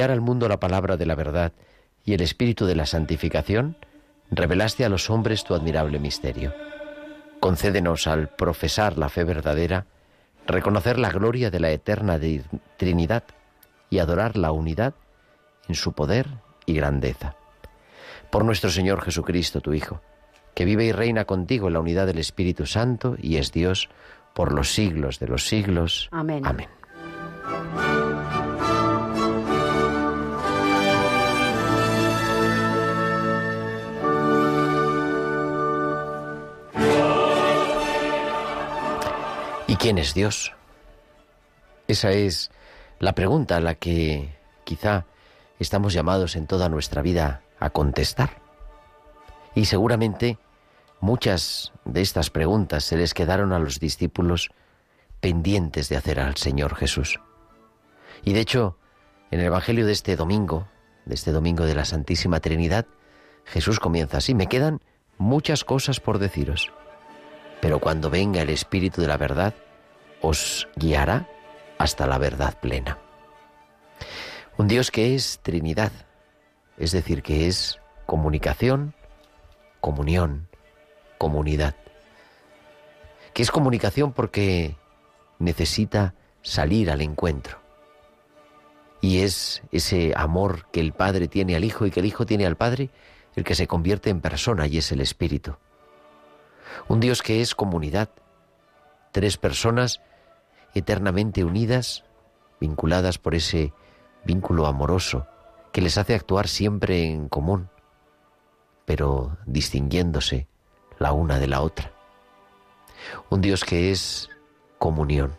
Enviar al mundo la palabra de la verdad y el espíritu de la santificación, revelaste a los hombres tu admirable misterio. Concédenos al profesar la fe verdadera, reconocer la gloria de la eterna Trinidad y adorar la unidad en su poder y grandeza. Por nuestro Señor Jesucristo, tu Hijo, que vive y reina contigo en la unidad del Espíritu Santo y es Dios por los siglos de los siglos. Amén. Amén. Quién es Dios? Esa es la pregunta a la que quizá estamos llamados en toda nuestra vida a contestar. Y seguramente muchas de estas preguntas se les quedaron a los discípulos pendientes de hacer al Señor Jesús. Y de hecho, en el Evangelio de este domingo, de este domingo de la Santísima Trinidad, Jesús comienza así, me quedan muchas cosas por deciros, pero cuando venga el Espíritu de la verdad, os guiará hasta la verdad plena. Un Dios que es Trinidad, es decir, que es comunicación, comunión, comunidad. Que es comunicación porque necesita salir al encuentro. Y es ese amor que el Padre tiene al Hijo y que el Hijo tiene al Padre el que se convierte en persona y es el Espíritu. Un Dios que es comunidad. Tres personas eternamente unidas, vinculadas por ese vínculo amoroso que les hace actuar siempre en común, pero distinguiéndose la una de la otra. Un Dios que es comunión,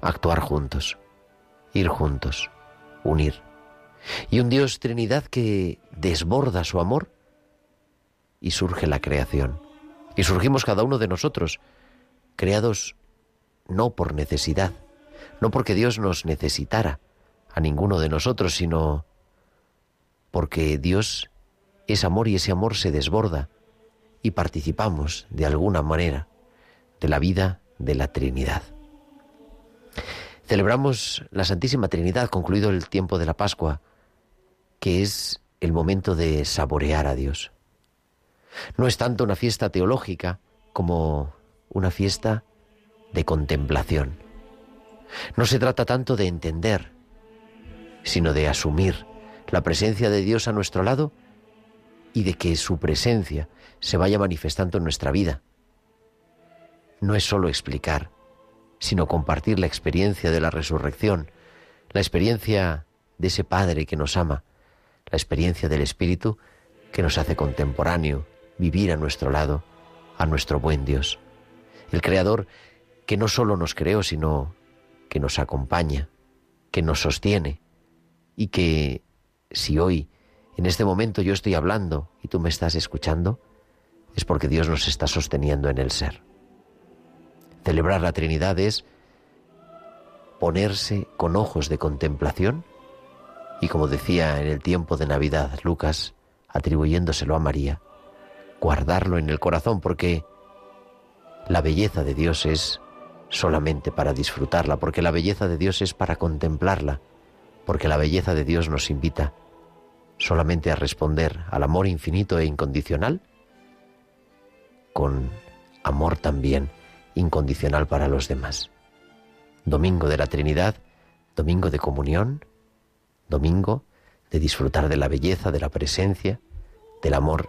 actuar juntos, ir juntos, unir. Y un Dios Trinidad que desborda su amor y surge la creación. Y surgimos cada uno de nosotros, creados no por necesidad, no porque Dios nos necesitara a ninguno de nosotros, sino porque Dios es amor y ese amor se desborda y participamos de alguna manera de la vida de la Trinidad. Celebramos la Santísima Trinidad, concluido el tiempo de la Pascua, que es el momento de saborear a Dios. No es tanto una fiesta teológica como una fiesta de contemplación. No se trata tanto de entender, sino de asumir la presencia de Dios a nuestro lado y de que su presencia se vaya manifestando en nuestra vida. No es solo explicar, sino compartir la experiencia de la resurrección, la experiencia de ese Padre que nos ama, la experiencia del Espíritu que nos hace contemporáneo, vivir a nuestro lado, a nuestro buen Dios. El Creador que no solo nos creó, sino que nos acompaña, que nos sostiene y que si hoy, en este momento yo estoy hablando y tú me estás escuchando, es porque Dios nos está sosteniendo en el ser. Celebrar la Trinidad es ponerse con ojos de contemplación y como decía en el tiempo de Navidad Lucas, atribuyéndoselo a María, guardarlo en el corazón porque la belleza de Dios es solamente para disfrutarla, porque la belleza de Dios es para contemplarla, porque la belleza de Dios nos invita solamente a responder al amor infinito e incondicional con amor también incondicional para los demás. Domingo de la Trinidad, domingo de comunión, domingo de disfrutar de la belleza, de la presencia, del amor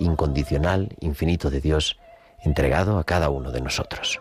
incondicional, infinito de Dios entregado a cada uno de nosotros.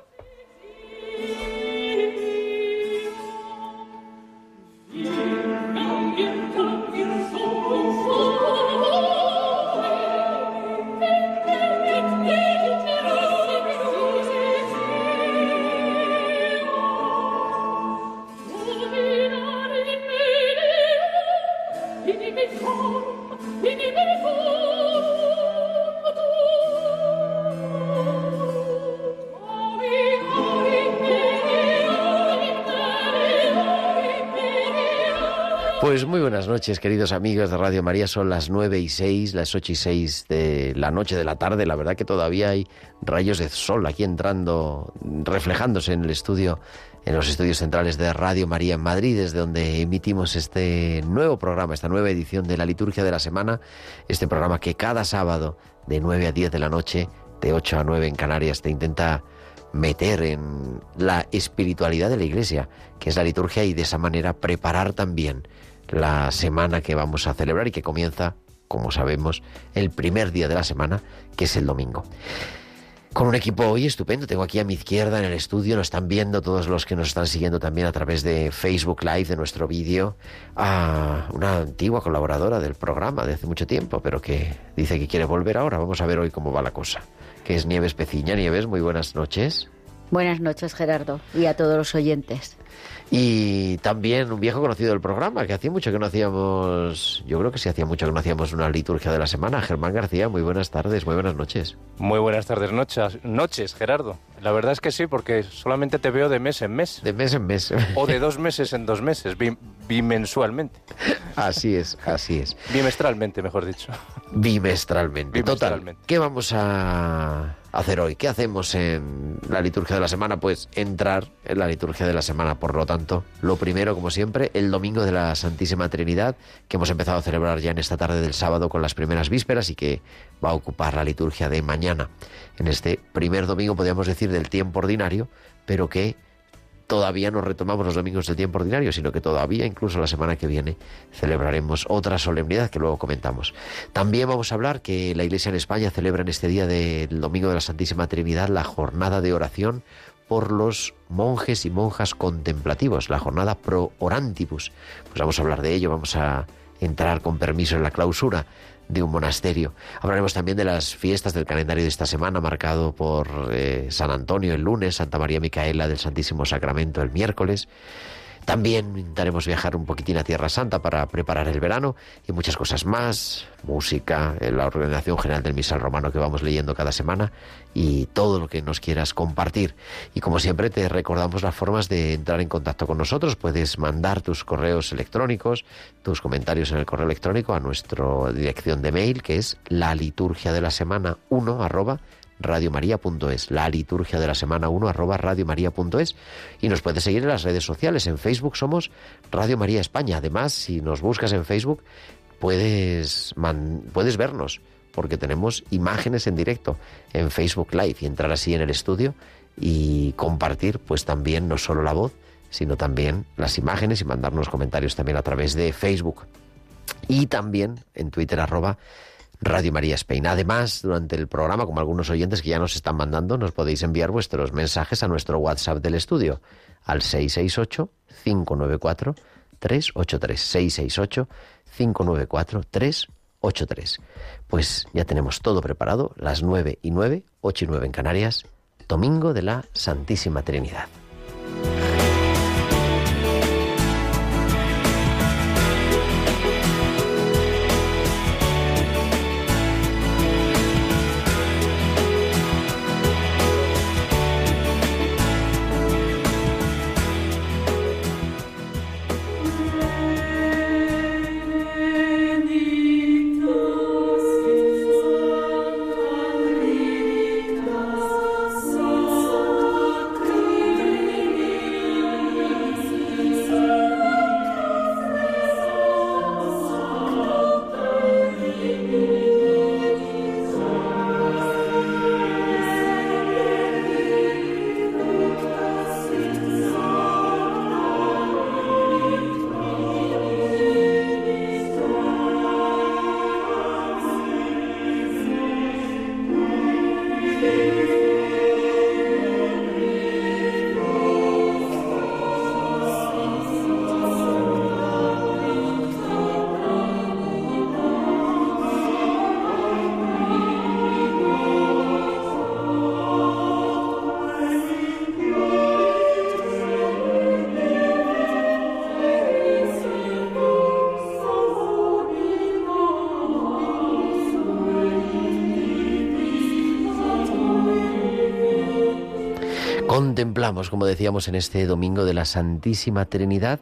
Pues muy buenas noches, queridos amigos de Radio María. Son las nueve y seis, las ocho y seis de la noche de la tarde. La verdad que todavía hay rayos de sol aquí entrando, reflejándose en el estudio, en los estudios centrales de Radio María en Madrid, desde donde emitimos este nuevo programa, esta nueva edición de la Liturgia de la Semana. Este programa que cada sábado, de nueve a diez de la noche, de ocho a nueve en Canarias, te intenta meter en la espiritualidad de la Iglesia, que es la liturgia, y de esa manera preparar también la semana que vamos a celebrar y que comienza, como sabemos, el primer día de la semana, que es el domingo. Con un equipo hoy estupendo, tengo aquí a mi izquierda en el estudio, nos están viendo todos los que nos están siguiendo también a través de Facebook Live, de nuestro vídeo, a una antigua colaboradora del programa de hace mucho tiempo, pero que dice que quiere volver ahora. Vamos a ver hoy cómo va la cosa, que es Nieves Peciña. Nieves, muy buenas noches. Buenas noches, Gerardo, y a todos los oyentes. Y también un viejo conocido del programa, que hacía mucho que no hacíamos, yo creo que sí hacía mucho que no hacíamos una liturgia de la semana. Germán García, muy buenas tardes, muy buenas noches. Muy buenas tardes, noches, noches, Gerardo. La verdad es que sí, porque solamente te veo de mes en mes. De mes en mes. O de dos meses en dos meses, bimensualmente. Así es, así es. Bimestralmente, mejor dicho. Bimestralmente. Bimestralmente. Total, ¿qué vamos a hacer hoy? ¿Qué hacemos en la liturgia de la semana? Pues entrar en la liturgia de la semana. Por lo tanto, lo primero, como siempre, el domingo de la Santísima Trinidad, que hemos empezado a celebrar ya en esta tarde del sábado con las primeras vísperas y que va a ocupar la liturgia de mañana. En este primer domingo, podríamos decir, del tiempo ordinario, pero que todavía no retomamos los domingos del tiempo ordinario, sino que todavía, incluso la semana que viene, celebraremos otra solemnidad que luego comentamos. También vamos a hablar que la Iglesia en España celebra en este día del Domingo de la Santísima Trinidad la jornada de oración por los monjes y monjas contemplativos, la jornada pro orantibus. Pues vamos a hablar de ello, vamos a entrar con permiso en la clausura de un monasterio. Hablaremos también de las fiestas del calendario de esta semana, marcado por eh, San Antonio el lunes, Santa María Micaela del Santísimo Sacramento el miércoles. También intentaremos viajar un poquitín a Tierra Santa para preparar el verano y muchas cosas más, música, eh, la organización general del misal romano que vamos leyendo cada semana y todo lo que nos quieras compartir. Y como siempre te recordamos las formas de entrar en contacto con nosotros. Puedes mandar tus correos electrónicos, tus comentarios en el correo electrónico a nuestra dirección de mail que es la liturgia de la semana 1 arroba radiomaria.es, la liturgia de la semana 1 arroba radiomaria.es y nos puedes seguir en las redes sociales. En Facebook somos Radio María España. Además, si nos buscas en Facebook, puedes, puedes vernos porque tenemos imágenes en directo en Facebook Live y entrar así en el estudio y compartir pues también no solo la voz, sino también las imágenes y mandarnos comentarios también a través de Facebook y también en Twitter arroba Radio María Spain. Además, durante el programa, como algunos oyentes que ya nos están mandando, nos podéis enviar vuestros mensajes a nuestro WhatsApp del estudio al 668-594-383. 668-594-383. Pues ya tenemos todo preparado, las 9 y 9, 8 y 9 en Canarias, domingo de la Santísima Trinidad. Contemplamos, como decíamos en este domingo de la Santísima Trinidad,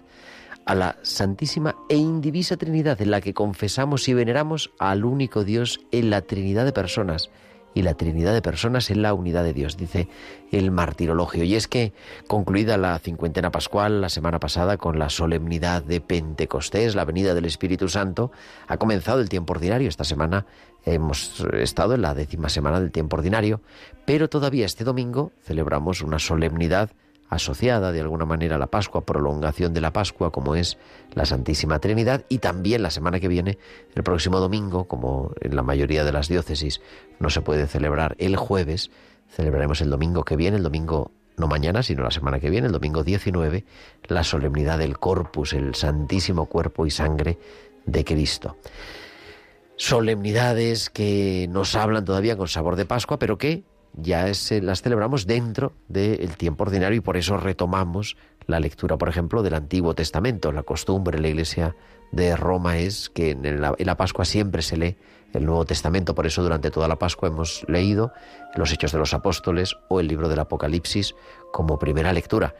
a la Santísima e Indivisa Trinidad, en la que confesamos y veneramos al único Dios en la Trinidad de personas y la Trinidad de personas en la unidad de Dios, dice el martirologio. Y es que, concluida la cincuentena pascual la semana pasada con la solemnidad de Pentecostés, la venida del Espíritu Santo, ha comenzado el tiempo ordinario. Esta semana hemos estado en la décima semana del tiempo ordinario, pero todavía este domingo celebramos una solemnidad asociada de alguna manera a la Pascua, prolongación de la Pascua, como es la Santísima Trinidad, y también la semana que viene, el próximo domingo, como en la mayoría de las diócesis no se puede celebrar el jueves, celebraremos el domingo que viene, el domingo no mañana, sino la semana que viene, el domingo 19, la solemnidad del Corpus, el Santísimo Cuerpo y Sangre de Cristo. Solemnidades que nos hablan todavía con sabor de Pascua, pero que ya las celebramos dentro del tiempo ordinario y por eso retomamos la lectura, por ejemplo, del Antiguo Testamento. La costumbre en la Iglesia de Roma es que en la, en la, Pascua siempre se lee el Nuevo Testamento, por eso durante toda la Pascua hemos leído los Hechos de los Apóstoles o el libro del Apocalipsis como primera lectura.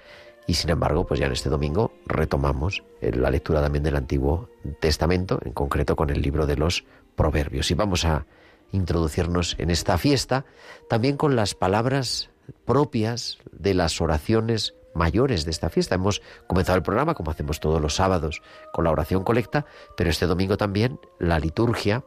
Y sin embargo, pues ya en este domingo retomamos la lectura también del Antiguo Testamento, en concreto con el libro de los Proverbios. Y vamos a introducirnos en esta fiesta, también con las palabras propias de las oraciones mayores de esta fiesta. Hemos comenzado el programa, como hacemos todos los sábados, con la oración colecta, pero este domingo también la liturgia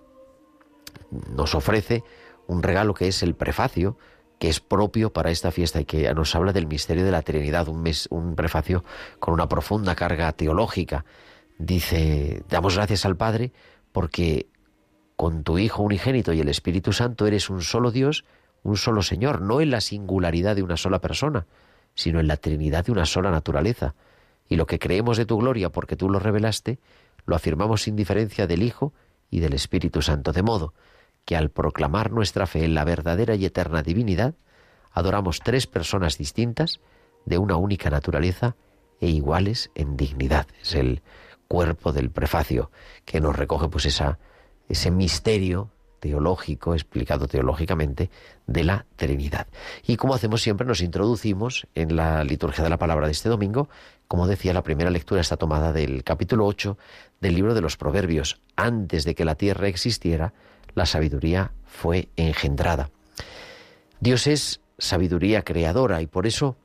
nos ofrece un regalo que es el prefacio, que es propio para esta fiesta y que nos habla del misterio de la Trinidad, un, mes, un prefacio con una profunda carga teológica. Dice, damos gracias al Padre porque con tu Hijo unigénito y el Espíritu Santo eres un solo Dios, un solo Señor, no en la singularidad de una sola persona, sino en la Trinidad de una sola naturaleza. Y lo que creemos de tu gloria porque tú lo revelaste, lo afirmamos sin diferencia del Hijo y del Espíritu Santo, de modo que al proclamar nuestra fe en la verdadera y eterna divinidad, adoramos tres personas distintas, de una única naturaleza e iguales en dignidad. Es el cuerpo del prefacio que nos recoge pues esa ese misterio teológico, explicado teológicamente, de la Trinidad. Y como hacemos siempre, nos introducimos en la liturgia de la palabra de este domingo. Como decía, la primera lectura está tomada del capítulo 8 del libro de los Proverbios. Antes de que la tierra existiera, la sabiduría fue engendrada. Dios es sabiduría creadora y por eso,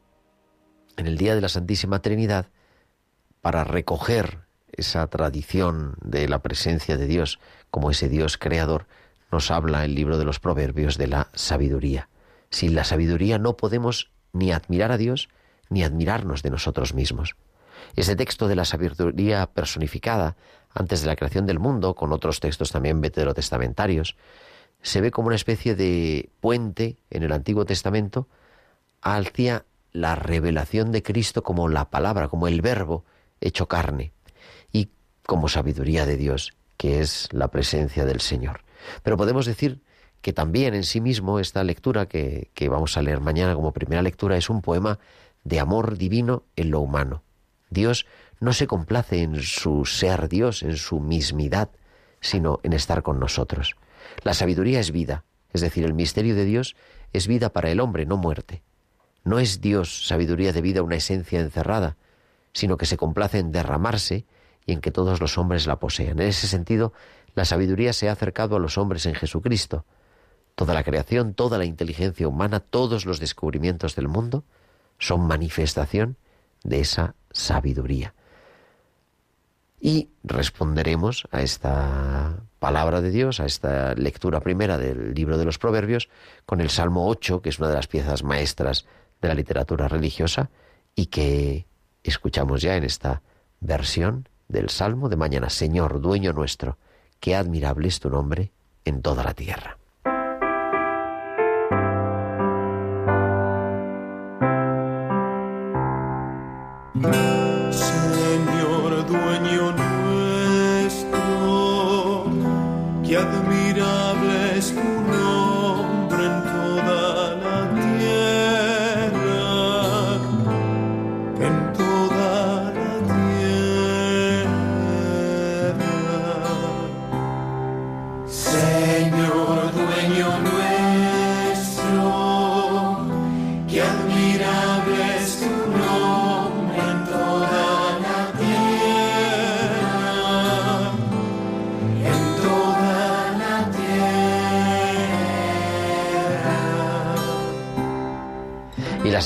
en el día de la Santísima Trinidad, para recoger esa tradición de la presencia de Dios como ese Dios creador, nos habla el libro de los Proverbios de la sabiduría. Sin la sabiduría no podemos ni admirar a Dios ni admirarnos de nosotros mismos. Ese texto de la sabiduría personificada antes de la creación del mundo, con otros textos también veterotestamentarios, se ve como una especie de puente en el Antiguo Testamento hacia la revelación de Cristo como la palabra, como el verbo hecho carne y como sabiduría de Dios, que es la presencia del Señor. Pero podemos decir que también en sí mismo esta lectura que, que vamos a leer mañana como primera lectura es un poema de amor divino en lo humano. Dios no se complace en su ser Dios, en su mismidad, sino en estar con nosotros. La sabiduría es vida, es decir, el misterio de Dios es vida para el hombre, no muerte. No es Dios, sabiduría de vida, una esencia encerrada, sino que se complace en derramarse y en que todos los hombres la posean. En ese sentido, la sabiduría se ha acercado a los hombres en Jesucristo. Toda la creación, toda la inteligencia humana, todos los descubrimientos del mundo son manifestación de esa sabiduría. Y responderemos a esta palabra de Dios, a esta lectura primera del libro de los Proverbios, con el Salmo 8, que es una de las piezas maestras de la literatura religiosa y que escuchamos ya en esta versión del Salmo de mañana. Señor, dueño nuestro, qué admirable es tu nombre en toda la tierra.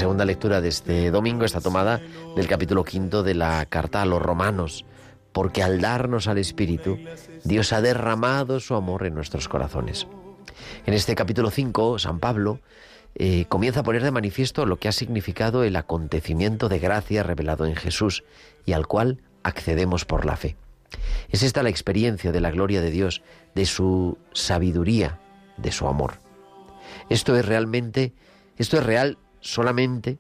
Segunda lectura de este domingo está tomada del capítulo quinto de la carta a los romanos, porque al darnos al Espíritu, Dios ha derramado su amor en nuestros corazones. En este capítulo 5, San Pablo eh, comienza a poner de manifiesto lo que ha significado el acontecimiento de gracia revelado en Jesús y al cual accedemos por la fe. Es esta la experiencia de la gloria de Dios, de su sabiduría, de su amor. Esto es realmente, esto es real solamente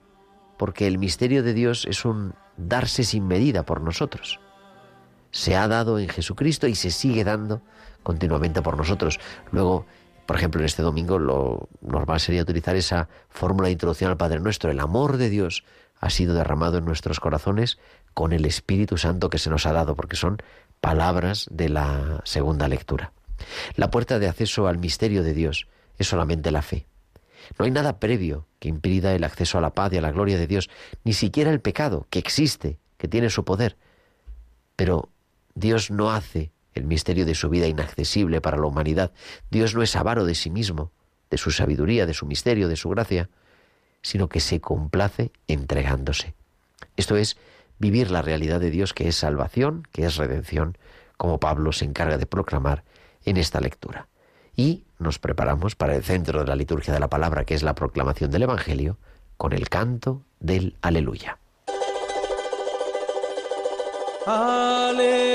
porque el misterio de Dios es un darse sin medida por nosotros. Se ha dado en Jesucristo y se sigue dando continuamente por nosotros. Luego, por ejemplo, en este domingo lo normal sería utilizar esa fórmula de introducción al Padre Nuestro. El amor de Dios ha sido derramado en nuestros corazones con el Espíritu Santo que se nos ha dado, porque son palabras de la segunda lectura. La puerta de acceso al misterio de Dios es solamente la fe. No hay nada previo que impida el acceso a la paz y a la gloria de Dios, ni siquiera el pecado, que existe, que tiene su poder. Pero Dios no hace el misterio de su vida inaccesible para la humanidad. Dios no es avaro de sí mismo, de su sabiduría, de su misterio, de su gracia, sino que se complace entregándose. Esto es vivir la realidad de Dios que es salvación, que es redención, como Pablo se encarga de proclamar en esta lectura. Y nos preparamos para el centro de la liturgia de la palabra, que es la proclamación del Evangelio, con el canto del aleluya. Aleluya.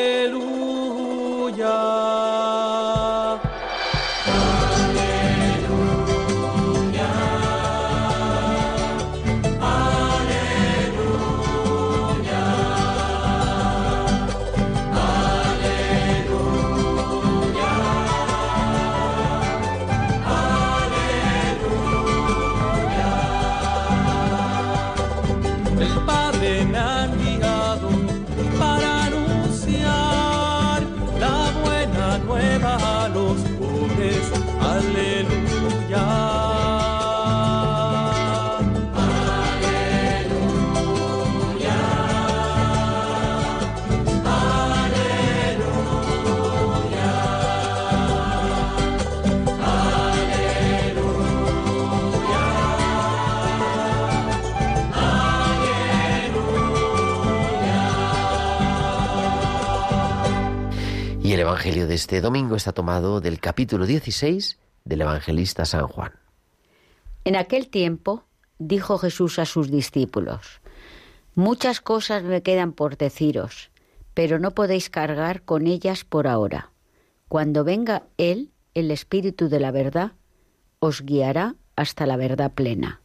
De este domingo está tomado del capítulo 16 del evangelista San Juan. En aquel tiempo dijo Jesús a sus discípulos, Muchas cosas me quedan por deciros, pero no podéis cargar con ellas por ahora. Cuando venga Él, el Espíritu de la verdad, os guiará hasta la verdad plena.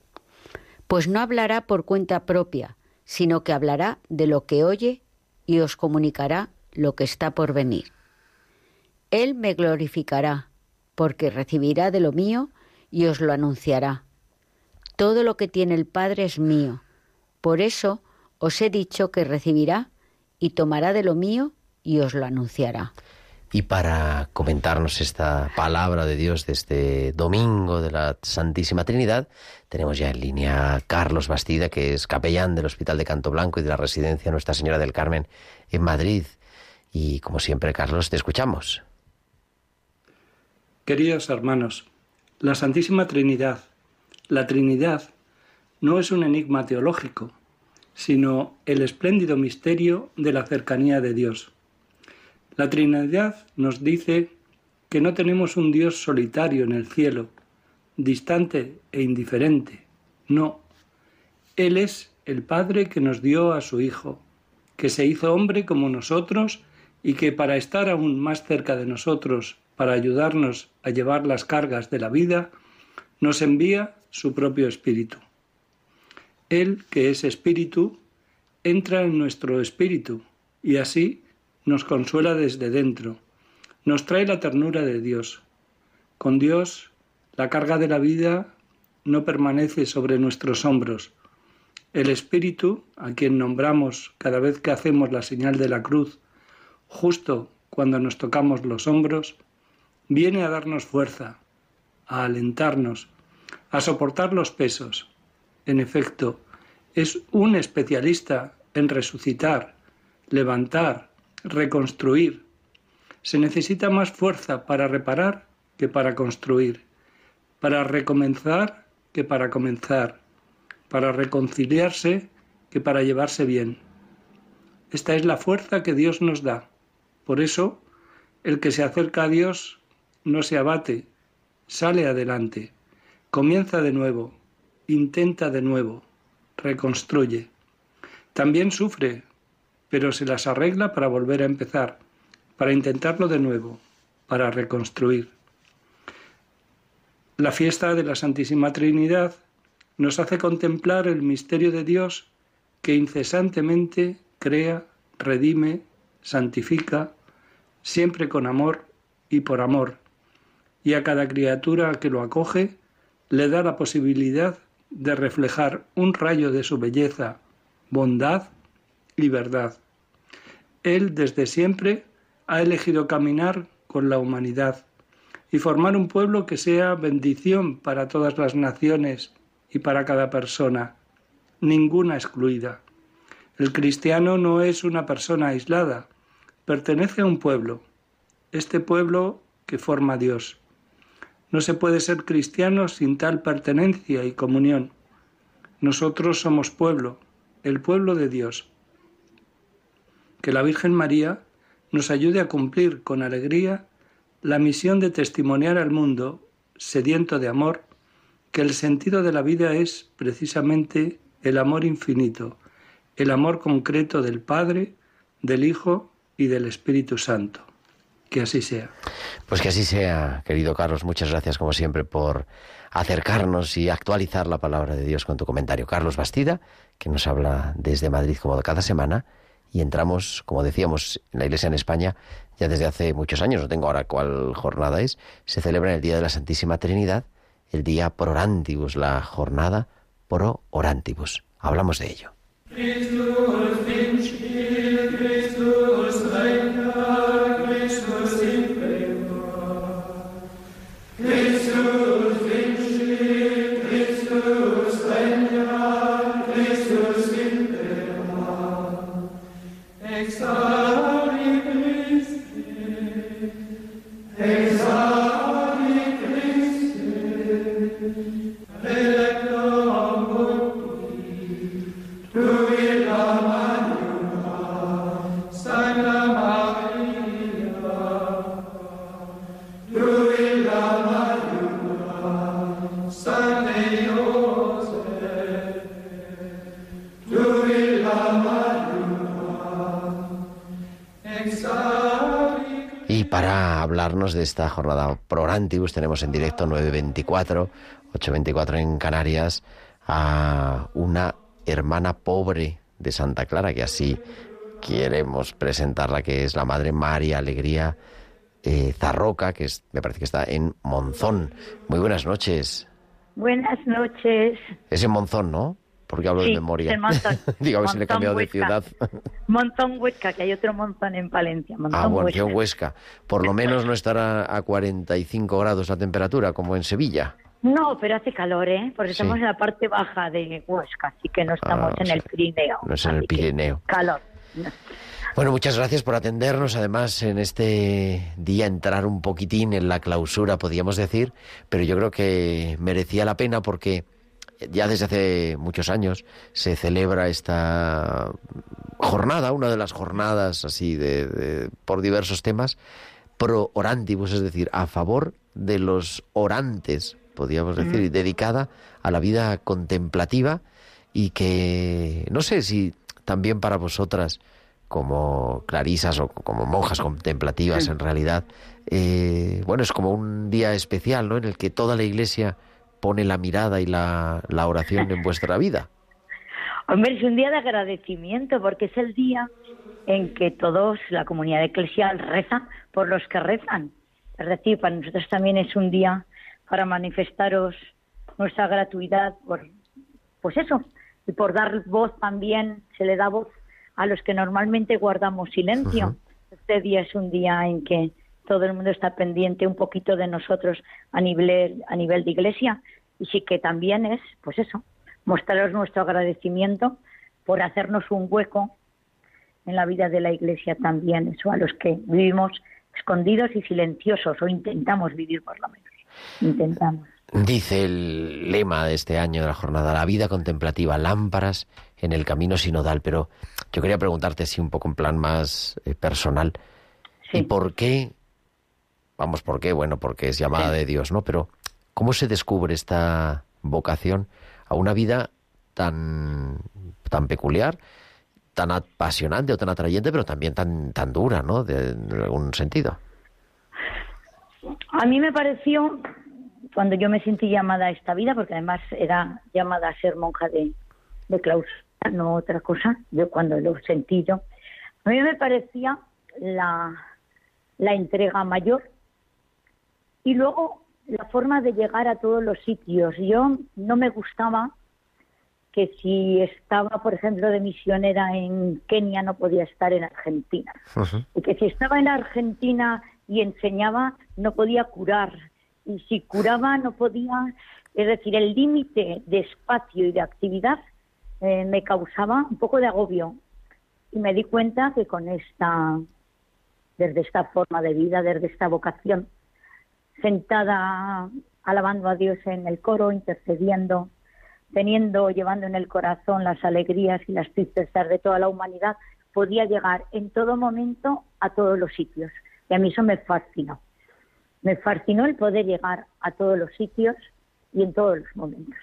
Pues no hablará por cuenta propia, sino que hablará de lo que oye y os comunicará lo que está por venir. Él me glorificará, porque recibirá de lo mío y os lo anunciará. Todo lo que tiene el Padre es mío. Por eso os he dicho que recibirá y tomará de lo mío y os lo anunciará. Y para comentarnos esta palabra de Dios de este domingo de la Santísima Trinidad, tenemos ya en línea a Carlos Bastida, que es capellán del Hospital de Canto Blanco y de la Residencia Nuestra Señora del Carmen en Madrid. Y como siempre, Carlos, te escuchamos. Queridos hermanos, la Santísima Trinidad, la Trinidad, no es un enigma teológico, sino el espléndido misterio de la cercanía de Dios. La Trinidad nos dice que no tenemos un Dios solitario en el cielo, distante e indiferente. No, Él es el Padre que nos dio a su Hijo, que se hizo hombre como nosotros y que para estar aún más cerca de nosotros, para ayudarnos a llevar las cargas de la vida, nos envía su propio Espíritu. Él, que es Espíritu, entra en nuestro espíritu y así nos consuela desde dentro, nos trae la ternura de Dios. Con Dios, la carga de la vida no permanece sobre nuestros hombros. El Espíritu, a quien nombramos cada vez que hacemos la señal de la cruz, justo cuando nos tocamos los hombros, viene a darnos fuerza, a alentarnos, a soportar los pesos. En efecto, es un especialista en resucitar, levantar, reconstruir. Se necesita más fuerza para reparar que para construir, para recomenzar que para comenzar, para reconciliarse que para llevarse bien. Esta es la fuerza que Dios nos da. Por eso, el que se acerca a Dios no se abate, sale adelante, comienza de nuevo, intenta de nuevo, reconstruye. También sufre, pero se las arregla para volver a empezar, para intentarlo de nuevo, para reconstruir. La fiesta de la Santísima Trinidad nos hace contemplar el misterio de Dios que incesantemente crea, redime, santifica, siempre con amor y por amor, y a cada criatura que lo acoge le da la posibilidad de reflejar un rayo de su belleza, bondad y verdad. Él desde siempre ha elegido caminar con la humanidad y formar un pueblo que sea bendición para todas las naciones y para cada persona, ninguna excluida. El cristiano no es una persona aislada, pertenece a un pueblo, este pueblo que forma Dios. No se puede ser cristiano sin tal pertenencia y comunión. Nosotros somos pueblo, el pueblo de Dios. Que la Virgen María nos ayude a cumplir con alegría la misión de testimoniar al mundo, sediento de amor, que el sentido de la vida es precisamente el amor infinito, el amor concreto del Padre, del Hijo y del Espíritu Santo. Que así sea. Pues que así sea, querido Carlos. Muchas gracias, como siempre, por acercarnos y actualizar la palabra de Dios con tu comentario. Carlos Bastida, que nos habla desde Madrid como de cada semana. Y entramos, como decíamos, en la Iglesia en España ya desde hace muchos años, no tengo ahora cuál jornada es, se celebra en el Día de la Santísima Trinidad, el día Pro Orantibus, la jornada Pro Orantibus. Hablamos de ello. De esta jornada Prorantibus tenemos en directo 924, 824 en Canarias, a una hermana pobre de Santa Clara, que así queremos presentarla, que es la Madre María Alegría eh, Zarroca, que es, me parece que está en Monzón. Muy buenas noches. Buenas noches. Es en Monzón, ¿no? Porque hablo Sí, de memoria. Digo, ver si le he cambiado de Huesca. ciudad. Montón Huesca, que hay otro montón en Palencia. Montón Ah, bueno, Huesca. Huesca. Por lo menos no estará a 45 grados la temperatura, como en Sevilla. No, pero hace calor, ¿eh? Porque Sí. estamos en la parte baja de Huesca, así que no estamos Ah, en sí. el Pirineo. No es en el que Pirineo. Calor. Bueno, muchas gracias por atendernos. Además, en este día entrar un poquitín en la clausura, podríamos decir, pero yo creo que merecía la pena porque ya desde hace muchos años se celebra esta jornada, una de las jornadas así de, de- por diversos temas, pro orantibus, es decir, a favor de los orantes, podríamos decir, y dedicada a la vida contemplativa y que no sé si también para vosotras como clarisas o como monjas contemplativas en realidad, eh, bueno, es como un día especial, ¿no? En el que toda la iglesia pone la mirada y la, la oración en vuestra vida. Hombre, es un día de agradecimiento porque es el día en que todos, la comunidad eclesial, reza por los que rezan. Es decir, para nosotros también es un día para manifestaros nuestra gratuidad por, pues eso, y por dar voz también, se le da voz a los que normalmente guardamos silencio. Este día es un día en que todo el mundo está pendiente un poquito de nosotros a nivel, a nivel de iglesia y sí que también es, pues eso, mostraros nuestro agradecimiento por hacernos un hueco en la vida de la iglesia también, eso a los que vivimos escondidos y silenciosos o intentamos vivir por lo menos. Intentamos. Dice el lema de este año de la jornada, la vida contemplativa, lámparas en el camino sinodal. Pero yo quería preguntarte, si un poco en plan más eh, personal, ¿y por qué? Vamos, ¿por qué? Bueno, porque es llamada de Dios, ¿no? Pero ¿cómo se descubre esta vocación a una vida tan, tan peculiar, tan apasionante o tan atrayente, pero también tan, tan dura, ¿no? De, algún sentido. A mí me pareció, cuando yo me sentí llamada a esta vida, porque además era llamada a ser monja de, de clausura, no otra cosa, yo cuando lo sentí yo, a mí me parecía la, la entrega mayor y luego la forma de llegar a todos los sitios. Yo no me gustaba que si estaba, por ejemplo, de misionera en Kenia, no podía estar en Argentina. Y que si estaba en Argentina y enseñaba, no podía curar. Y si curaba, no podía. Es decir, el límite de espacio y de actividad eh, me causaba un poco de agobio. Y me di cuenta que con esta, desde esta forma de vida, desde esta vocación, sentada alabando a Dios en el coro, intercediendo, teniendo, llevando en el corazón las alegrías y las tristezas de toda la humanidad, podía llegar en todo momento a todos los sitios. Y a mí eso me fascinó. Me fascinó el poder llegar a todos los sitios y en todos los momentos.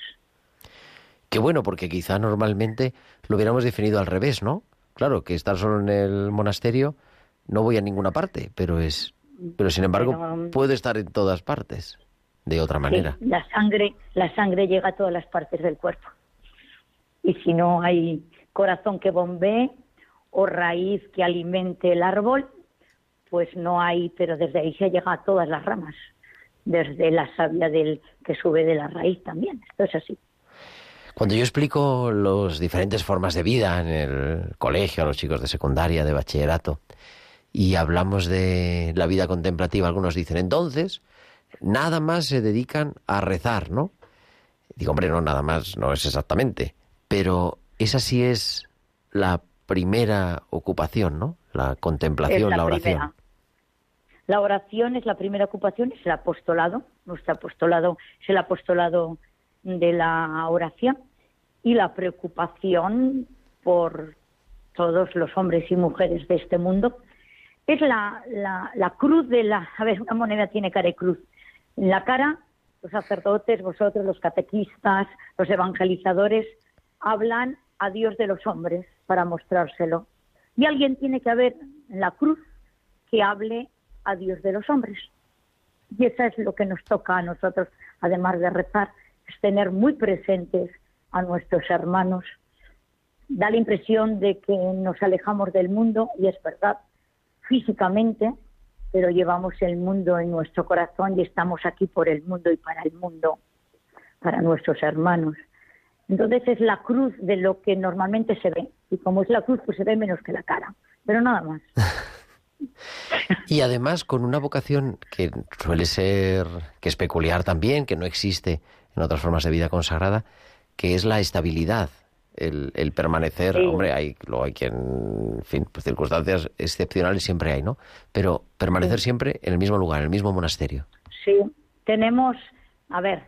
Qué bueno, porque quizá normalmente lo hubiéramos definido al revés, ¿no? Claro, que estar solo en el monasterio no voy a ninguna parte, pero es, pero sin embargo Pero, puede estar en todas partes de otra manera. Sí, la sangre, la sangre llega a todas las partes del cuerpo. Y si no hay corazón que bombee o raíz que alimente el árbol, pues no hay, pero desde ahí se llega a todas las ramas, desde la savia del que sube de la raíz también. Esto es así. Cuando yo explico las diferentes formas de vida en el colegio a los chicos de secundaria, de bachillerato, y hablamos de la vida contemplativa, algunos dicen, entonces, nada más se dedican a rezar, ¿no? Digo, hombre, no, nada más, no es exactamente. Pero esa sí es la primera ocupación, ¿no? La contemplación, la, oración. primera. La oración es la primera ocupación, es el apostolado. Nuestro apostolado es el apostolado de la oración y la preocupación por todos los hombres y mujeres de este mundo. Es la, la, cruz de la... A ver, una moneda tiene cara y cruz. En la cara, los sacerdotes, vosotros, los catequistas, los evangelizadores, hablan a Dios de los hombres para mostrárselo. Y alguien tiene que haber en la cruz que hable a Dios de los hombres. Y eso es lo que nos toca a nosotros, además de rezar, es tener muy presentes a nuestros hermanos. Da la impresión de que nos alejamos del mundo, y es verdad, físicamente, pero llevamos el mundo en nuestro corazón y estamos aquí por el mundo y para el mundo, para nuestros hermanos. Entonces es la cruz de lo que normalmente se ve. Y como es la cruz, pues se ve menos que la cara. Pero nada más. Y además con una vocación que suele ser, que es peculiar también, que no existe en otras formas de vida consagrada, que es la estabilidad, el, el permanecer, Sí. hombre, hay, luego hay quien, en fin, pues circunstancias excepcionales siempre hay, ¿no? Pero permanecer siempre en el mismo lugar, en el mismo monasterio. Sí, tenemos, a ver,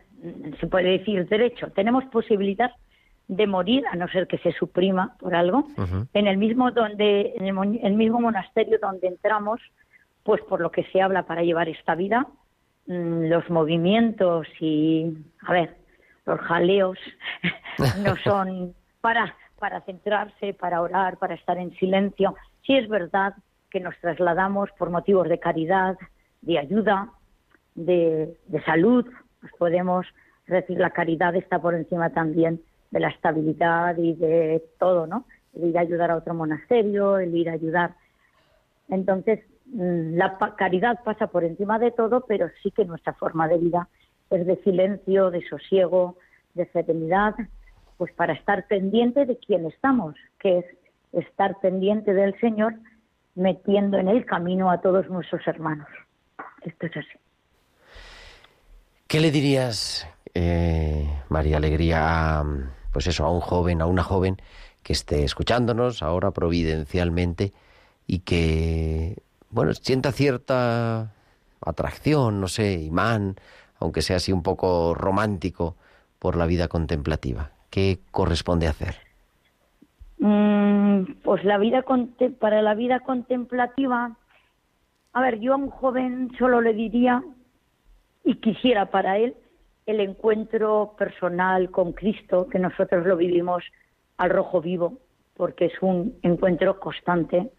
se puede decir derecho, tenemos posibilidad de morir, a no ser que se suprima por algo, en el mismo donde, en el, el mismo monasterio donde entramos, pues por lo que se habla para llevar esta vida, mm, los movimientos y, a ver, los jaleos no son para, para centrarse, para orar, para estar en silencio. Sí es verdad que nos trasladamos por motivos de caridad, de ayuda, de, salud, pues podemos decir, la caridad está por encima también de la estabilidad y de todo, ¿no? El ir a ayudar a otro monasterio, el ir a ayudar. Entonces, mm, la caridad pasa por encima de todo, pero sí que nuestra forma de vida es de silencio, de sosiego, de serenidad, pues para estar pendiente de quién estamos, que es estar pendiente del Señor, metiendo en el camino a todos nuestros hermanos. Esto es así. ¿Qué le dirías, eh, María Alegría, a, pues eso, a un joven, a una joven que esté escuchándonos ahora providencialmente y que, bueno, sienta cierta atracción, no sé, imán aunque sea así un poco romántico, por la vida contemplativa? ¿Qué corresponde hacer? Mm, pues la vida para la vida contemplativa, a ver, yo a un joven solo le diría y quisiera para él el encuentro personal con Cristo, que nosotros lo vivimos al rojo vivo, porque es un encuentro constante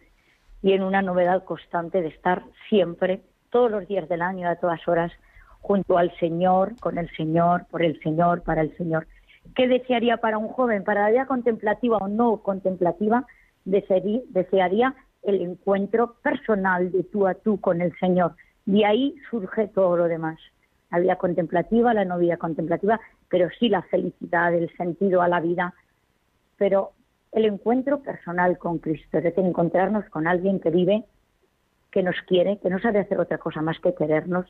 y en una novedad constante de estar siempre, todos los días del año, a todas horas, junto al Señor, con el Señor, por el Señor, para el Señor. ¿Qué desearía para un joven? Para la vida contemplativa o no contemplativa, desearía el encuentro personal de tú a tú con el Señor. De ahí surge todo lo demás. La vida contemplativa, la no vida contemplativa, pero sí la felicidad, el sentido a la vida. Pero el encuentro personal con Cristo, es decir, encontrarnos con alguien que vive, que nos quiere, que no sabe hacer otra cosa más que querernos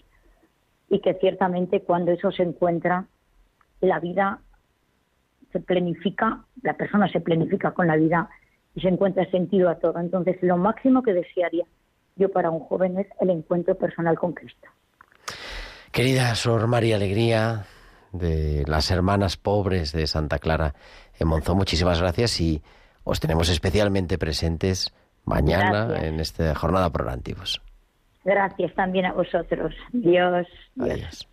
y que ciertamente cuando eso se encuentra, la vida se planifica, la persona se planifica con la vida y se encuentra sentido a todo. Entonces, lo máximo que desearía yo para un joven es el encuentro personal con Cristo. Querida Sor María Alegría, de las hermanas pobres de Santa Clara en Monzón, muchísimas gracias y os tenemos especialmente presentes mañana en esta jornada por antiguos. Gracias también a vosotros. Dios. Adiós. Y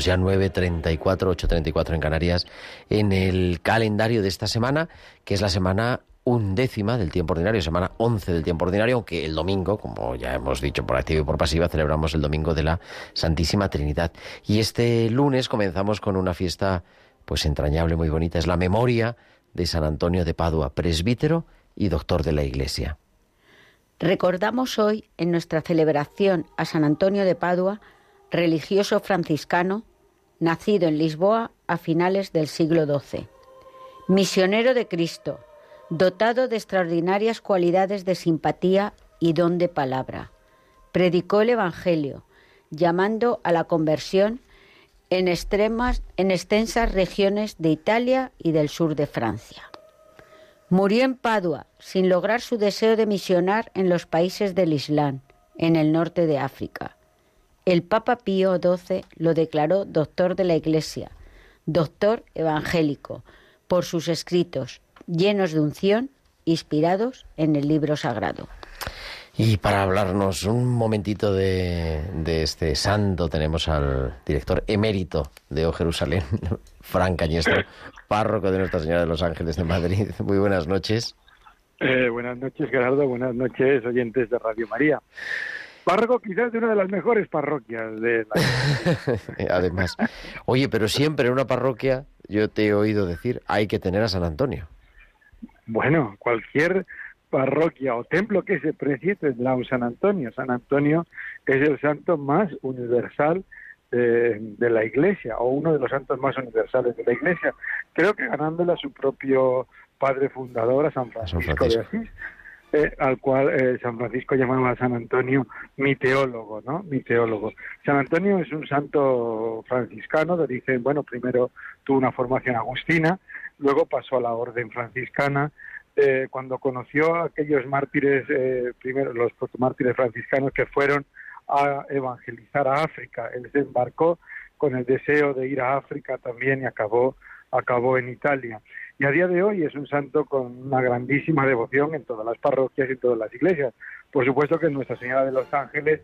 entramos ya 9.34, 8.34 en Canarias, en el calendario de esta semana, que es la semana undécima del tiempo ordinario, semana 11 del tiempo ordinario, aunque el domingo, como ya hemos dicho por activa y por pasiva, celebramos el domingo de la Santísima Trinidad. Y este lunes comenzamos con una fiesta pues entrañable, muy bonita, es la memoria de San Antonio de Padua, presbítero y doctor de la Iglesia. Recordamos hoy en nuestra celebración a San Antonio de Padua religioso franciscano, nacido en Lisboa a finales del siglo XII. Misionero de Cristo, dotado de extraordinarias cualidades de simpatía y don de palabra. Predicó el Evangelio, llamando a la conversión en, extensas regiones de Italia y del sur de Francia. Murió en Padua sin lograr su deseo de misionar en los países del Islam, en el norte de África. El Papa Pío XII lo declaró doctor de la Iglesia, doctor evangélico, por sus escritos, llenos de unción, inspirados en el libro sagrado. Y para hablarnos un momentito de, este santo tenemos al director emérito de O Jerusalén, Fran Cañestro, párroco de Nuestra Señora de los Ángeles de Madrid. Muy buenas noches. Eh, buenas noches, Gerardo. Buenas noches, oyentes de Radio María. Párroco quizás de una de las mejores parroquias de la... Además. Oye, pero siempre en una parroquia, yo te he oído decir, hay que tener a San Antonio. Bueno, cualquier parroquia o templo que se precie tendrá un San Antonio. San Antonio es el santo más universal de, de, la Iglesia o uno de los santos más universales de la Iglesia. Creo que ganándole a su propio padre fundador, a San Francisco, San Francisco. de Asís, eh, al cual eh, San Francisco llamaba a San Antonio mi teólogo, ¿no? Mi teólogo. San Antonio es un santo franciscano de origen, bueno, primero tuvo una formación agustina, luego pasó a la orden franciscana, eh, cuando conoció a aquellos mártires, eh, primero los mártires franciscanos que fueron a evangelizar a África, él se embarcó con el deseo de ir a África también y acabó acabó en Italia. Y a día de hoy es un santo con una grandísima devoción en todas las parroquias y en todas las iglesias. Por supuesto que en Nuestra Señora de los Ángeles,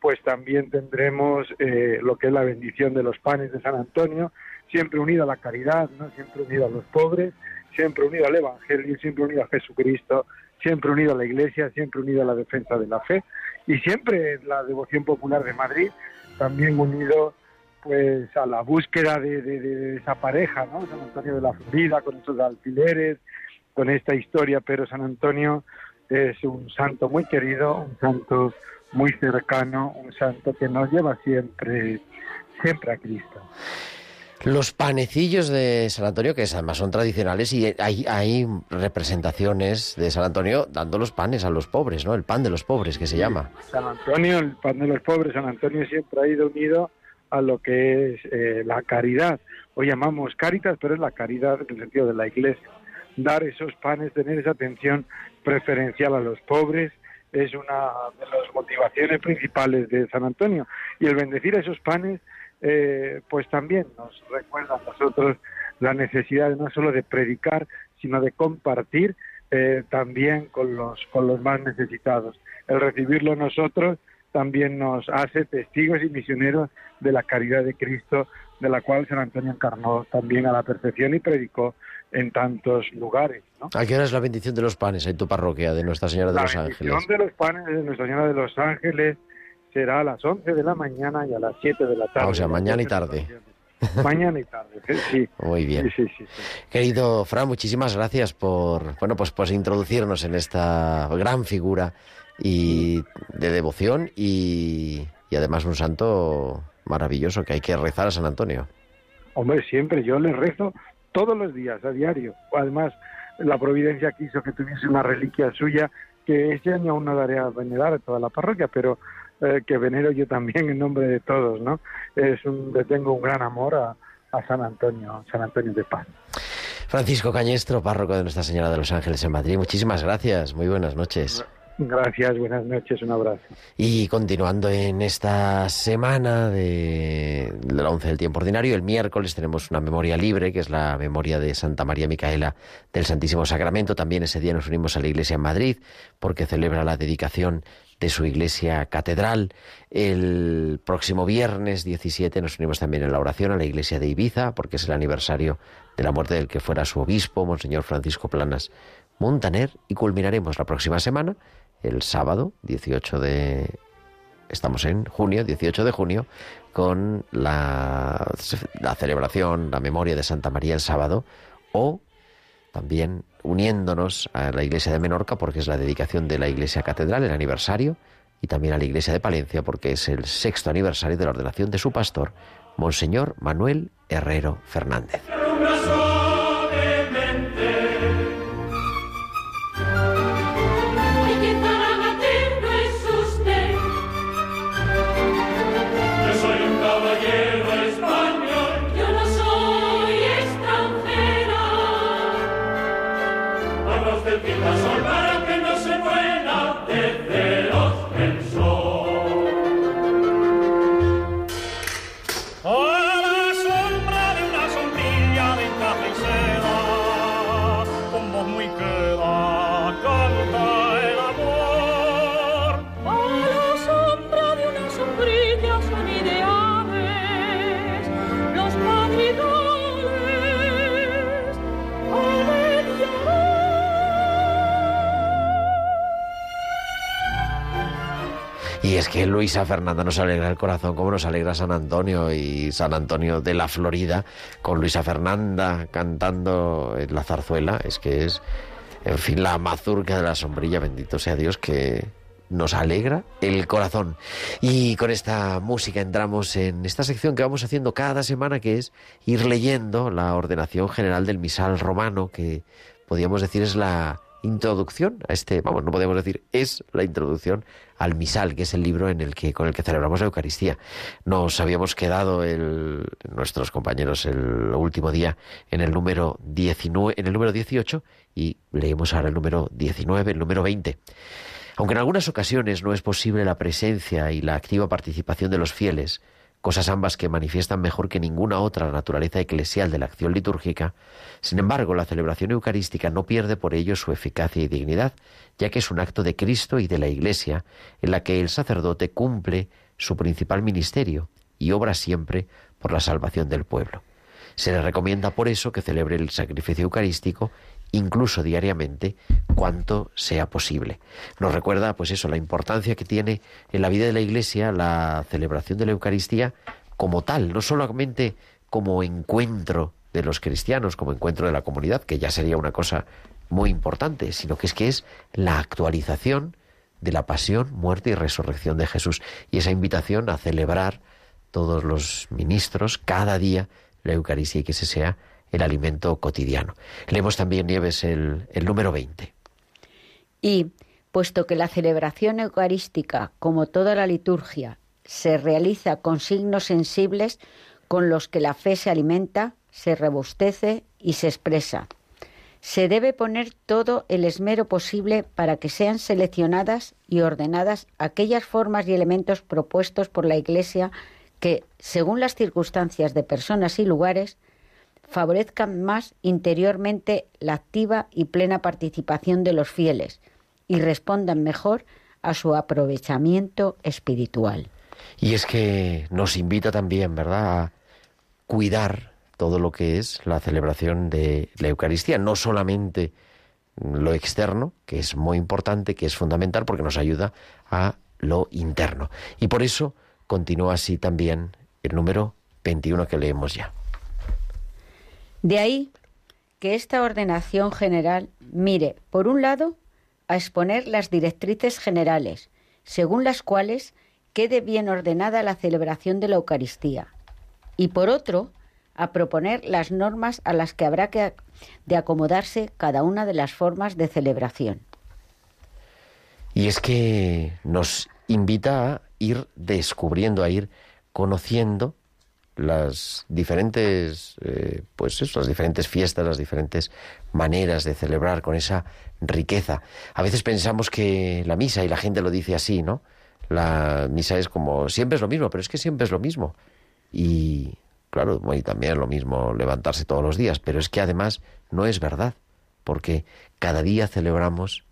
pues también tendremos eh, lo que es la bendición de los panes de San Antonio, siempre unido a la caridad, ¿no? siempre unido a los pobres, siempre unido al Evangelio, siempre unido a Jesucristo, siempre unido a la Iglesia, siempre unido a la defensa de la fe y siempre la devoción popular de Madrid, también unido pues a la búsqueda de, de, de, esa pareja, ¿no? San Antonio de la Florida, con esos alfileres, con esta historia, pero San Antonio es un santo muy querido, un santo muy cercano, un santo que nos lleva siempre, siempre a Cristo. Los panecillos de San Antonio, que además son tradicionales, y hay, hay, representaciones de San Antonio dando los panes a los pobres, ¿no? El pan de los pobres, que se llama. San Antonio, el pan de los pobres, San Antonio siempre ha ido unido a lo que es eh, la caridad. Hoy llamamos caritas, pero es la caridad en el sentido de la iglesia. Dar esos panes, tener esa atención preferencial a los pobres, es una de las motivaciones principales de San Antonio. Y el bendecir esos panes, eh, pues también nos recuerda a nosotros la necesidad no solo de predicar, sino de compartir eh, también con los, con los más necesitados. El recibirlo nosotros también nos hace testigos y misioneros de la caridad de Cristo, de la cual San Antonio encarnó también a la perfección y predicó en tantos lugares. ¿no? ¿A qué hora es la bendición de los panes en tu parroquia de Nuestra Señora de la los Ángeles? La bendición de los panes de Nuestra Señora de los Ángeles será a las 11 de la mañana y a las 7 de la tarde. Ah, o sea, mañana y tarde. Mañana y tarde, sí. Muy bien. Sí, sí, sí, Querido Fran, muchísimas gracias por, bueno, pues, pues introducirnos en esta gran figura y de devoción y, y, además un santo maravilloso que hay que rezar a San Antonio. Hombre, siempre yo le rezo todos los días, a diario. Además, la providencia quiso que tuviese una reliquia suya que este año aún no daré a venerar a toda la parroquia, pero eh, que venero yo también en nombre de todos, ¿no? Es un, le tengo un gran amor a, a San Antonio, San Antonio de Paz. Francisco Cañestro, párroco de Nuestra Señora de los Ángeles en Madrid, muchísimas gracias, muy buenas noches. Gracias, buenas noches, un abrazo. Y continuando en esta semana de, la 11 del tiempo ordinario, el miércoles tenemos una memoria libre, que es la memoria de Santa María Micaela del Santísimo Sacramento. También ese día nos unimos a la iglesia en Madrid, porque celebra la dedicación de su iglesia catedral. El próximo viernes 17 nos unimos también en la oración a la iglesia de Ibiza, porque es el aniversario de la muerte del que fuera su obispo, Monseñor Francisco Planas Montaner, y culminaremos la próxima semana el sábado 18 de estamos en junio, 18 de junio, con la, la, celebración, la memoria de Santa María el sábado, o también uniéndonos a la iglesia de Menorca, porque es la dedicación de la iglesia catedral, el aniversario, y también a la iglesia de Palencia, porque es el sexto aniversario de la ordenación de su pastor, Monseñor Manuel Herrero Fernández. Luisa Fernanda nos alegra el corazón como nos alegra San Antonio y San Antonio de la Florida con Luisa Fernanda cantando en la zarzuela. Es que es En fin, la mazurca de la sombrilla, bendito sea Dios, que nos alegra el corazón. Y con esta música entramos en esta sección que vamos haciendo cada semana, que es ir leyendo la ordenación general del misal romano, que podríamos decir es la introducción a este, vamos, no podemos decir, es la introducción al misal, que es el libro en el que, con el que celebramos la Eucaristía. Nos habíamos quedado nuestros compañeros el último día en el número 19, en el número 18 y leemos ahora el número 19, el número 20. Aunque en algunas ocasiones no es posible la presencia y la activa participación de los fieles, cosas ambas que manifiestan mejor que ninguna otra la naturaleza eclesial de la acción litúrgica, sin embargo, la celebración eucarística no pierde por ello su eficacia y dignidad, ya que es un acto de Cristo y de la Iglesia en la que el sacerdote cumple su principal ministerio y obra siempre por la salvación del pueblo. Se le recomienda por eso que celebre el sacrificio eucarístico incluso diariamente, cuanto sea posible. Nos recuerda, pues eso, la importancia que tiene en la vida de la Iglesia la celebración de la Eucaristía como tal, no solamente como encuentro de los cristianos, como encuentro de la comunidad, que ya sería una cosa muy importante, sino que es que es la actualización de la pasión, muerte y resurrección de Jesús. Y esa invitación a celebrar todos los ministros cada día la Eucaristía y que ese sea el alimento cotidiano. Leemos también, Nieves, el, el número 20. Y, puesto que la celebración eucarística, como toda la liturgia, se realiza con signos sensibles con los que la fe se alimenta, se rebustece y se expresa. Se debe poner todo el esmero posible para que sean seleccionadas y ordenadas aquellas formas y elementos propuestos por la Iglesia que, según las circunstancias de personas y lugares, favorezcan más interiormente la activa y plena participación de los fieles y respondan mejor a su aprovechamiento espiritual. Y es que nos invita también, ¿verdad?, a cuidar todo lo que es la celebración de la Eucaristía, no solamente lo externo, que es muy importante, que es fundamental porque nos ayuda a lo interno. Y por eso continúa así también el número 21 que leemos ya. De ahí que esta ordenación general mire, por un lado, a exponer las directrices generales, según las cuales quede bien ordenada la celebración de la Eucaristía, y por otro, a proponer las normas a las que habrá que de acomodarse cada una de las formas de celebración. Y es que nos invita a ir descubriendo, a ir conociendo las diferentes, eh, pues eso, las diferentes fiestas, las diferentes maneras de celebrar con esa riqueza. A veces pensamos que la misa, y la gente lo dice así, ¿no? La misa es como, siempre es lo mismo, pero es que siempre es lo mismo. Y claro, y también es lo mismo levantarse todos los días, pero es que además no es verdad, porque cada día celebramos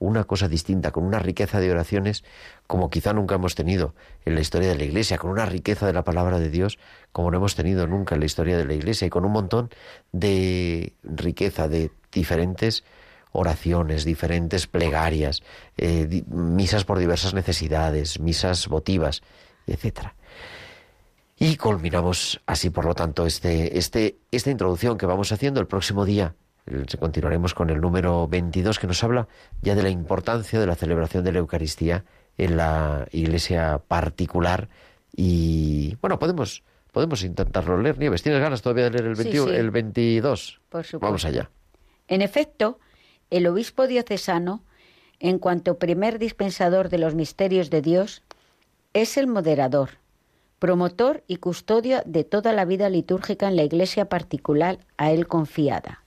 una cosa distinta, con una riqueza de oraciones como quizá nunca hemos tenido en la historia de la Iglesia, con una riqueza de la palabra de Dios como no hemos tenido nunca en la historia de la Iglesia, y con un montón de riqueza de diferentes oraciones, diferentes plegarias, eh, misas por diversas necesidades, misas votivas, etcétera. Y culminamos así, por lo tanto, este, este, esta introducción que vamos haciendo el próximo día Continuaremos con el número 22 que nos habla ya de la importancia de la celebración de la Eucaristía en la iglesia particular. Y bueno, podemos, podemos intentarlo leer, Nieves. ¿Tienes ganas todavía de leer el, el 22? Por supuesto. Vamos allá. En efecto, el obispo diocesano, en cuanto primer dispensador de los misterios de Dios, es el moderador, promotor y custodio de toda la vida litúrgica en la iglesia particular a él confiada.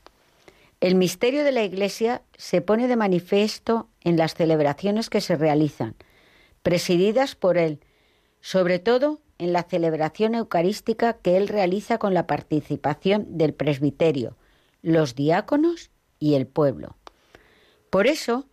El misterio de la Iglesia se pone de manifiesto en las celebraciones que se realizan, presididas por él, sobre todo en la celebración eucarística que él realiza con la participación del presbiterio, los diáconos y el pueblo. Por eso,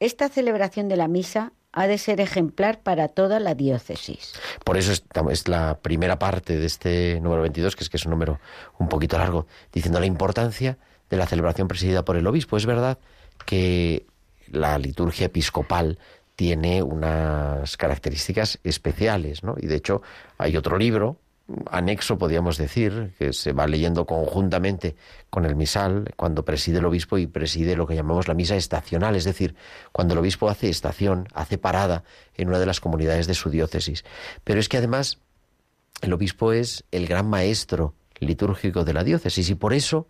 esta celebración de la misa ha de ser ejemplar para toda la diócesis. Por eso es, la primera parte de este número 22, que es que es un número un poquito largo, diciendo la importancia de la celebración presidida por el obispo. Es verdad que la liturgia episcopal tiene unas características especiales, ¿no? Y de hecho hay otro libro anexo, podríamos decir, que se va leyendo conjuntamente con el misal cuando preside el obispo y preside lo que llamamos la misa estacional, es decir, cuando el obispo hace estación, hace parada en una de las comunidades de su diócesis. Pero es que además el obispo es el gran maestro litúrgico de la diócesis y por eso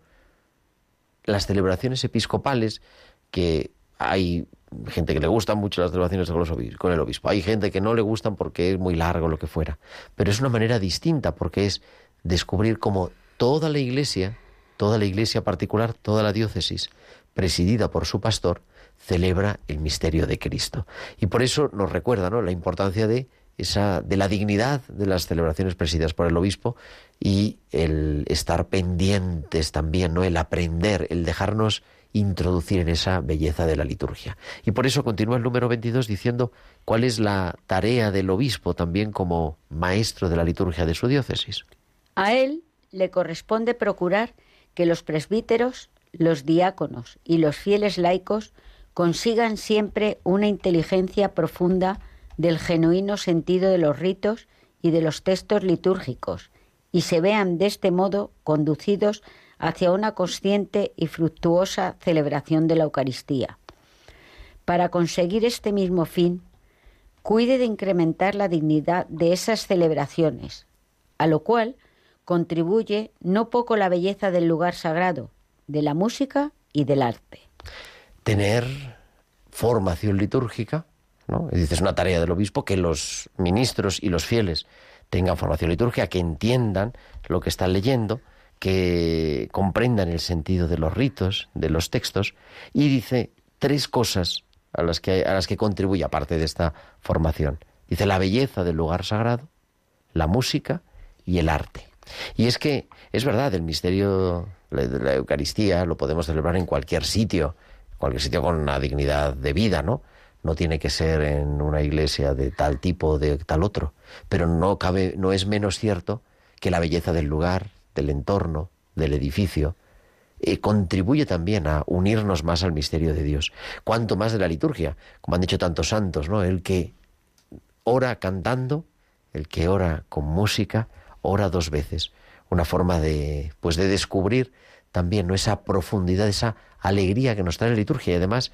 las celebraciones episcopales que hay gente que le gustan mucho las celebraciones con el obispo. Hay gente que no le gustan porque es muy largo, lo que fuera. Pero es una manera distinta porque es descubrir cómo toda la iglesia, toda la iglesia particular, toda la diócesis, presidida por su pastor, celebra el misterio de Cristo. Y por eso nos recuerda ¿no? la importancia de esa, de la dignidad de las celebraciones presididas por el obispo y el estar pendientes también, ¿no? el aprender, el dejarnos introducir en esa belleza de la liturgia. Y por eso continúa el número 22 diciendo cuál es la tarea del obispo también como maestro de la liturgia de su diócesis. A él le corresponde procurar que los presbíteros, los diáconos y los fieles laicos consigan siempre una inteligencia profunda del genuino sentido de los ritos y de los textos litúrgicos y se vean de este modo conducidos hacia una consciente y fructuosa celebración de la Eucaristía. Para conseguir este mismo fin, cuide de incrementar la dignidad de esas celebraciones, a lo cual contribuye no poco la belleza del lugar sagrado, de la música y del arte. Tener formación litúrgica, ¿no? Es una tarea del obispo que los ministros y los fieles tengan formación litúrgica, que entiendan lo que están leyendo, que comprendan el sentido de los ritos, de los textos, y dice tres cosas a las que, a las que contribuye, aparte de esta formación. Dice la belleza del lugar sagrado, la música y el arte. Y es que es verdad, el misterio de la Eucaristía lo podemos celebrar en cualquier sitio, cualquier sitio con una dignidad de vida, ¿no? No tiene que ser en una iglesia de tal tipo o de tal otro, pero no cabe, no es menos cierto que la belleza del lugar, del entorno, del edificio, eh, contribuye también a unirnos más al misterio de Dios. Cuanto más de la liturgia, como han dicho tantos santos, ¿no? El que ora cantando, el que ora con música, ora dos veces. Una forma de, pues de descubrir también ¿no? esa profundidad, esa alegría que nos trae la liturgia. Y además,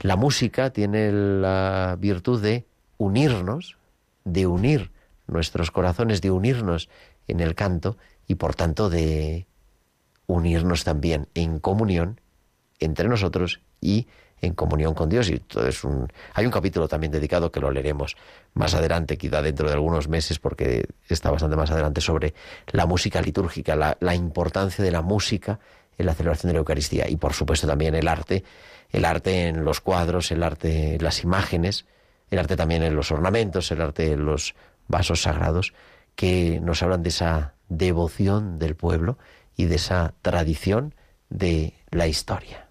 la música tiene la virtud de unirnos, de unir nuestros corazones, de unirnos en el canto y por tanto de unirnos también en comunión entre nosotros y en comunión con Dios. Y todo es un... Hay un capítulo también dedicado que lo leeremos más adelante, quizá dentro de algunos meses, porque está bastante más adelante, sobre la música litúrgica, la, la importancia de la música en la celebración de la Eucaristía. Y por supuesto también el arte, el arte en los cuadros, el arte en las imágenes, el arte también en los ornamentos, el arte en los vasos sagrados, que nos hablan de esa devoción del pueblo y de esa tradición de la historia.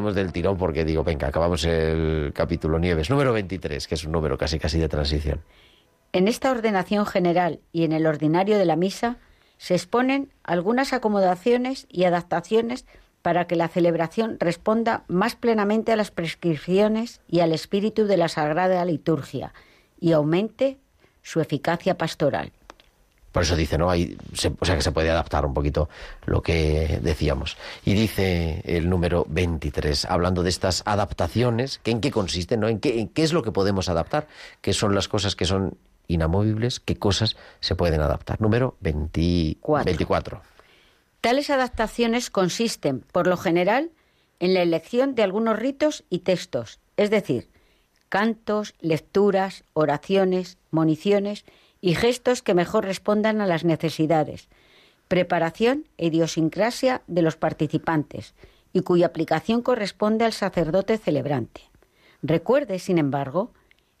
Del tirón porque digo, venga, acabamos el capítulo Nieves, número 23, que es un número casi casi de transición. En esta ordenación general y en el ordinario de la misa se exponen algunas acomodaciones y adaptaciones para que la celebración responda más plenamente a las prescripciones y al espíritu de la Sagrada Liturgia y aumente su eficacia pastoral. Por eso dice, ¿no? Hay, o sea que se puede adaptar un poquito lo que decíamos. Y dice el número 23, hablando de estas adaptaciones, ¿en qué consisten? ¿no? ¿En, qué, ¿En qué es lo que podemos adaptar? ¿Qué son las cosas que son inamovibles? ¿Qué cosas se pueden adaptar? Número 24. Tales adaptaciones consisten, por lo general, en la elección de algunos ritos y textos, es decir, cantos, lecturas, oraciones, moniciones y gestos que mejor respondan a las necesidades, preparación e idiosincrasia de los participantes y cuya aplicación corresponde al sacerdote celebrante. Recuerde, sin embargo,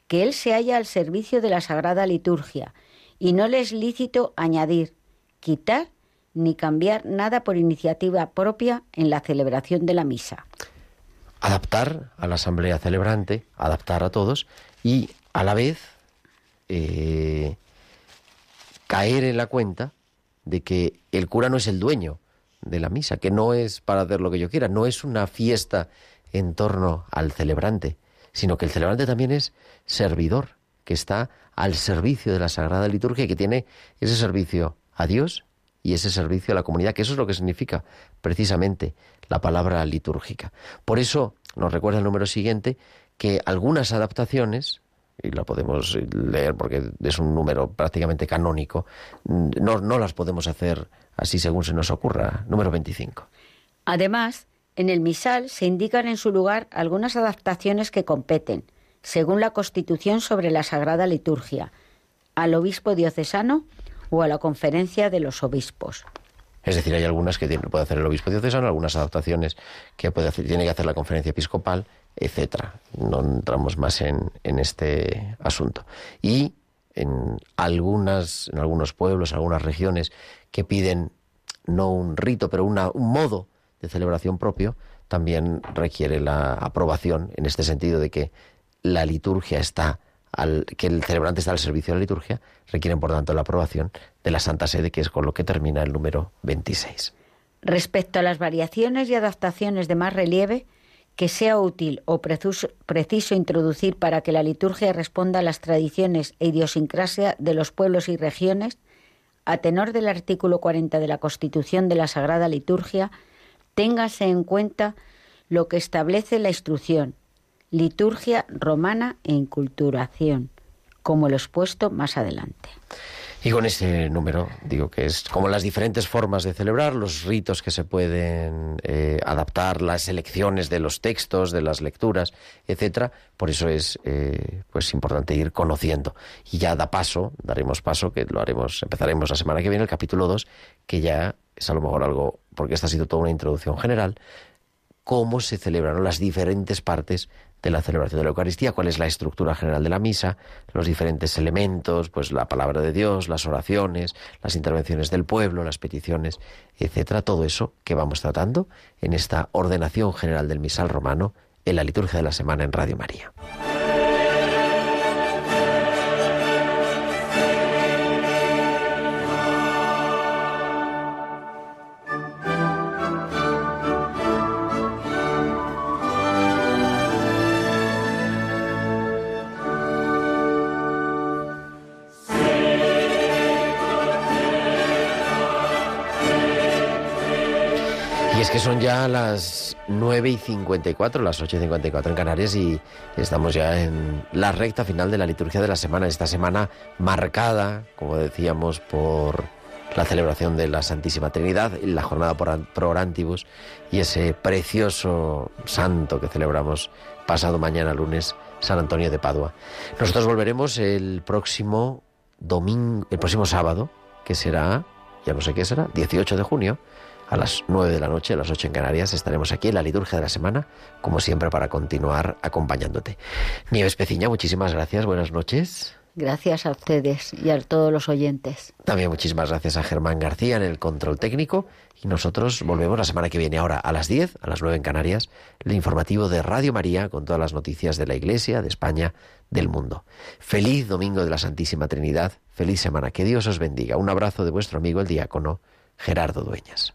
que él se halla al servicio de la sagrada liturgia y no le es lícito añadir, quitar ni cambiar nada por iniciativa propia en la celebración de la misa. Adaptar a la asamblea celebrante, adaptar a todos y a la vez eh, caer en la cuenta de que el cura no es el dueño de la misa, que no es para hacer lo que yo quiera, no es una fiesta en torno al celebrante, sino que el celebrante también es servidor, que está al servicio de la Sagrada Liturgia y que tiene ese servicio a Dios y ese servicio a la comunidad, que eso es lo que significa precisamente la palabra litúrgica. Por eso nos recuerda el número siguiente que algunas adaptaciones y la podemos leer porque es un número prácticamente canónico, no, no las podemos hacer así según se nos ocurra. Número 25. Además, en el misal se indican en su lugar algunas adaptaciones que competen, según la Constitución sobre la Sagrada Liturgia, al obispo diocesano o a la conferencia de los obispos. Es decir, hay algunas que puede hacer el obispo diocesano, algunas adaptaciones que tiene que hacer la conferencia episcopal etcétera. No entramos más en, este asunto. Y en algunas, en algunos pueblos, algunas regiones que piden no un rito, pero un modo de celebración propio, también requiere la aprobación en este sentido de que la liturgia está que el celebrante está al servicio de la liturgia, requieren por tanto la aprobación de la Santa Sede, que es con lo que termina el número 26. Respecto a las variaciones y adaptaciones de más relieve, que sea útil o preciso introducir para que la liturgia responda a las tradiciones e idiosincrasia de los pueblos y regiones, a tenor del artículo 40 de la Constitución de la Sagrada Liturgia, téngase en cuenta lo que establece la instrucción, liturgia romana e inculturación, como lo expuesto más adelante. Y con ese número, digo que es como las diferentes formas de celebrar, los ritos que se pueden eh, adaptar, las elecciones de los textos, de las lecturas, etcétera. Por eso es eh, pues importante ir conociendo. Y ya da paso, daremos paso, que lo haremos, empezaremos la semana que viene, el capítulo 2, que ya es a lo mejor algo, porque esta ha sido toda una introducción general, cómo se celebran las diferentes partes de la celebración de la Eucaristía, cuál es la estructura general de la misa, los diferentes elementos, pues la palabra de Dios, las oraciones, las intervenciones del pueblo, las peticiones, etcétera, todo eso que vamos tratando en esta ordenación general del misal romano en la liturgia de la semana en Radio María. Son ya las 9 y 54, las 8 y 54 en Canarias y estamos ya en la recta final de la liturgia de la semana. Esta semana marcada, como decíamos, por la celebración de la Santísima Trinidad, la jornada por, orantibus y ese precioso santo que celebramos pasado mañana lunes, San Antonio de Padua. Nosotros volveremos el próximo domingo, el próximo sábado, que será, ya no sé qué será, 18 de junio a las 9 de la noche, a las 8 en Canarias, estaremos aquí en la liturgia de la semana, como siempre, para continuar acompañándote. Nieves Peciña, muchísimas gracias, buenas noches. Gracias a ustedes y a todos los oyentes. También muchísimas gracias a Germán García en el control técnico y nosotros volvemos la semana que viene ahora a las 10, a las 9 en Canarias, el informativo de Radio María con todas las noticias de la Iglesia, de España, del mundo. Feliz Domingo de la Santísima Trinidad, feliz semana, que Dios os bendiga. Un abrazo de vuestro amigo el diácono Gerardo Dueñas.